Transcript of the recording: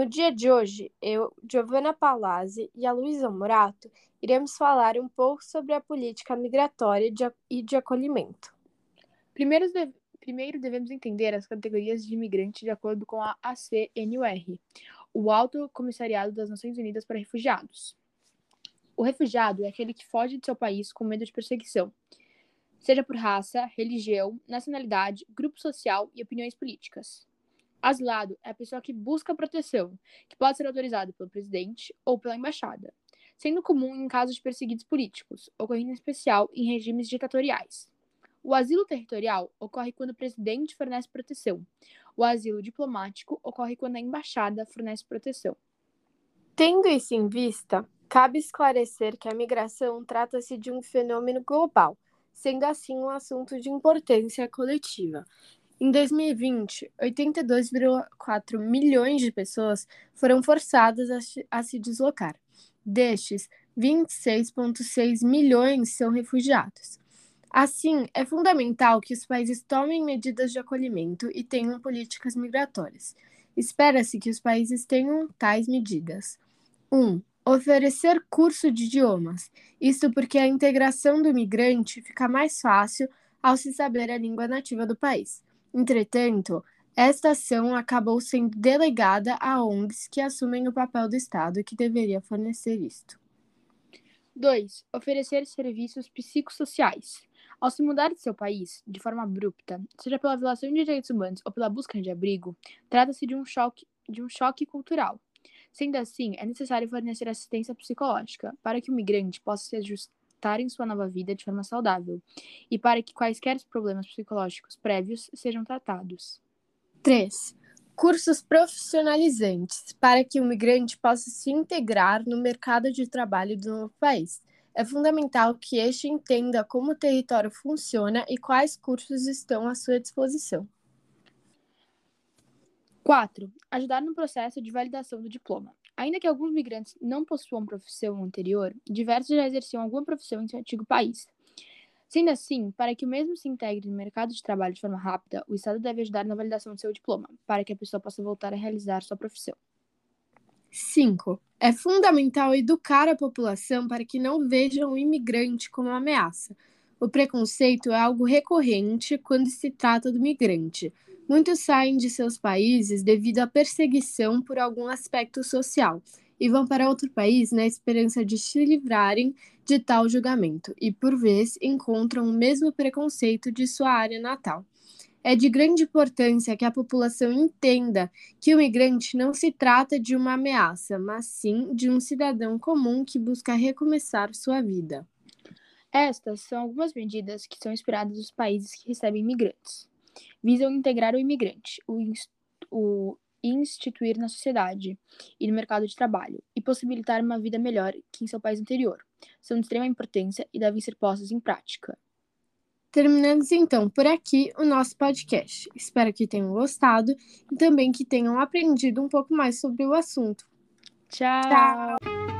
No dia de hoje, eu, Giovanna Palazzi e a Luísa Morato iremos falar um pouco sobre a política migratória e de acolhimento. Primeiro, primeiro devemos entender as categorias de imigrante de acordo com a ACNUR, o Alto Comissariado das Nações Unidas para Refugiados. O refugiado é aquele que foge de seu país com medo de perseguição, seja por raça, religião, nacionalidade, grupo social e opiniões políticas. Asilado é a pessoa que busca proteção, que pode ser autorizado pelo presidente ou pela embaixada, sendo comum em casos de perseguidos políticos, ocorrendo em especial em regimes ditatoriais. O asilo territorial ocorre quando o presidente fornece proteção. O asilo diplomático ocorre quando a embaixada fornece proteção. Tendo isso em vista, cabe esclarecer que a migração trata-se de um fenômeno global, sendo assim um assunto de importância coletiva, em 2020, 82,4 milhões de pessoas foram forçadas a, se deslocar. Destes, 26,6 milhões são refugiados. Assim, é fundamental que os países tomem medidas de acolhimento e tenham políticas migratórias. Espera-se que os países tenham tais medidas. 1. Um, oferecer curso de idiomas. Isto porque a integração do migrante fica mais fácil ao se saber a língua nativa do país. Entretanto, esta ação acabou sendo delegada a ONGs que assumem o papel do Estado que deveria fornecer isto. 2. Oferecer serviços psicossociais. Ao se mudar de seu país, de forma abrupta, seja pela violação de direitos humanos ou pela busca de abrigo, trata-se de um choque, de um choque cultural. Sendo assim, é necessário fornecer assistência psicológica para que o migrante possa se ajustar em sua nova vida de forma saudável e para que quaisquer problemas psicológicos prévios sejam tratados. 3. Cursos profissionalizantes para que o migrante possa se integrar no mercado de trabalho do novo país. É fundamental que este entenda como o território funciona e quais cursos estão à sua disposição. 4. Ajudar no processo de validação do diploma. Ainda que alguns migrantes não possuam profissão anterior, diversos já exerciam alguma profissão em seu antigo país. Sendo assim, para que o mesmo se integre no mercado de trabalho de forma rápida, o Estado deve ajudar na validação do seu diploma, para que a pessoa possa voltar a realizar sua profissão. 5. É fundamental educar a população para que não vejam o imigrante como ameaça. O preconceito é algo recorrente quando se trata do migrante, Muitos saem de seus países devido à perseguição por algum aspecto social e vão para outro país na esperança de se livrarem de tal julgamento e, por vezes, encontram o mesmo preconceito de sua área natal. É de grande importância que a população entenda que o migrante não se trata de uma ameaça, mas sim de um cidadão comum que busca recomeçar sua vida. Estas são algumas medidas que são inspiradas nos países que recebem imigrantes visam integrar o imigrante, o, o instituir na sociedade e no mercado de trabalho e possibilitar uma vida melhor que em seu país anterior. São de extrema importância e devem ser postas em prática. Terminamos então por aqui o nosso podcast. Espero que tenham gostado e também que tenham aprendido um pouco mais sobre o assunto. Tchau! Tchau.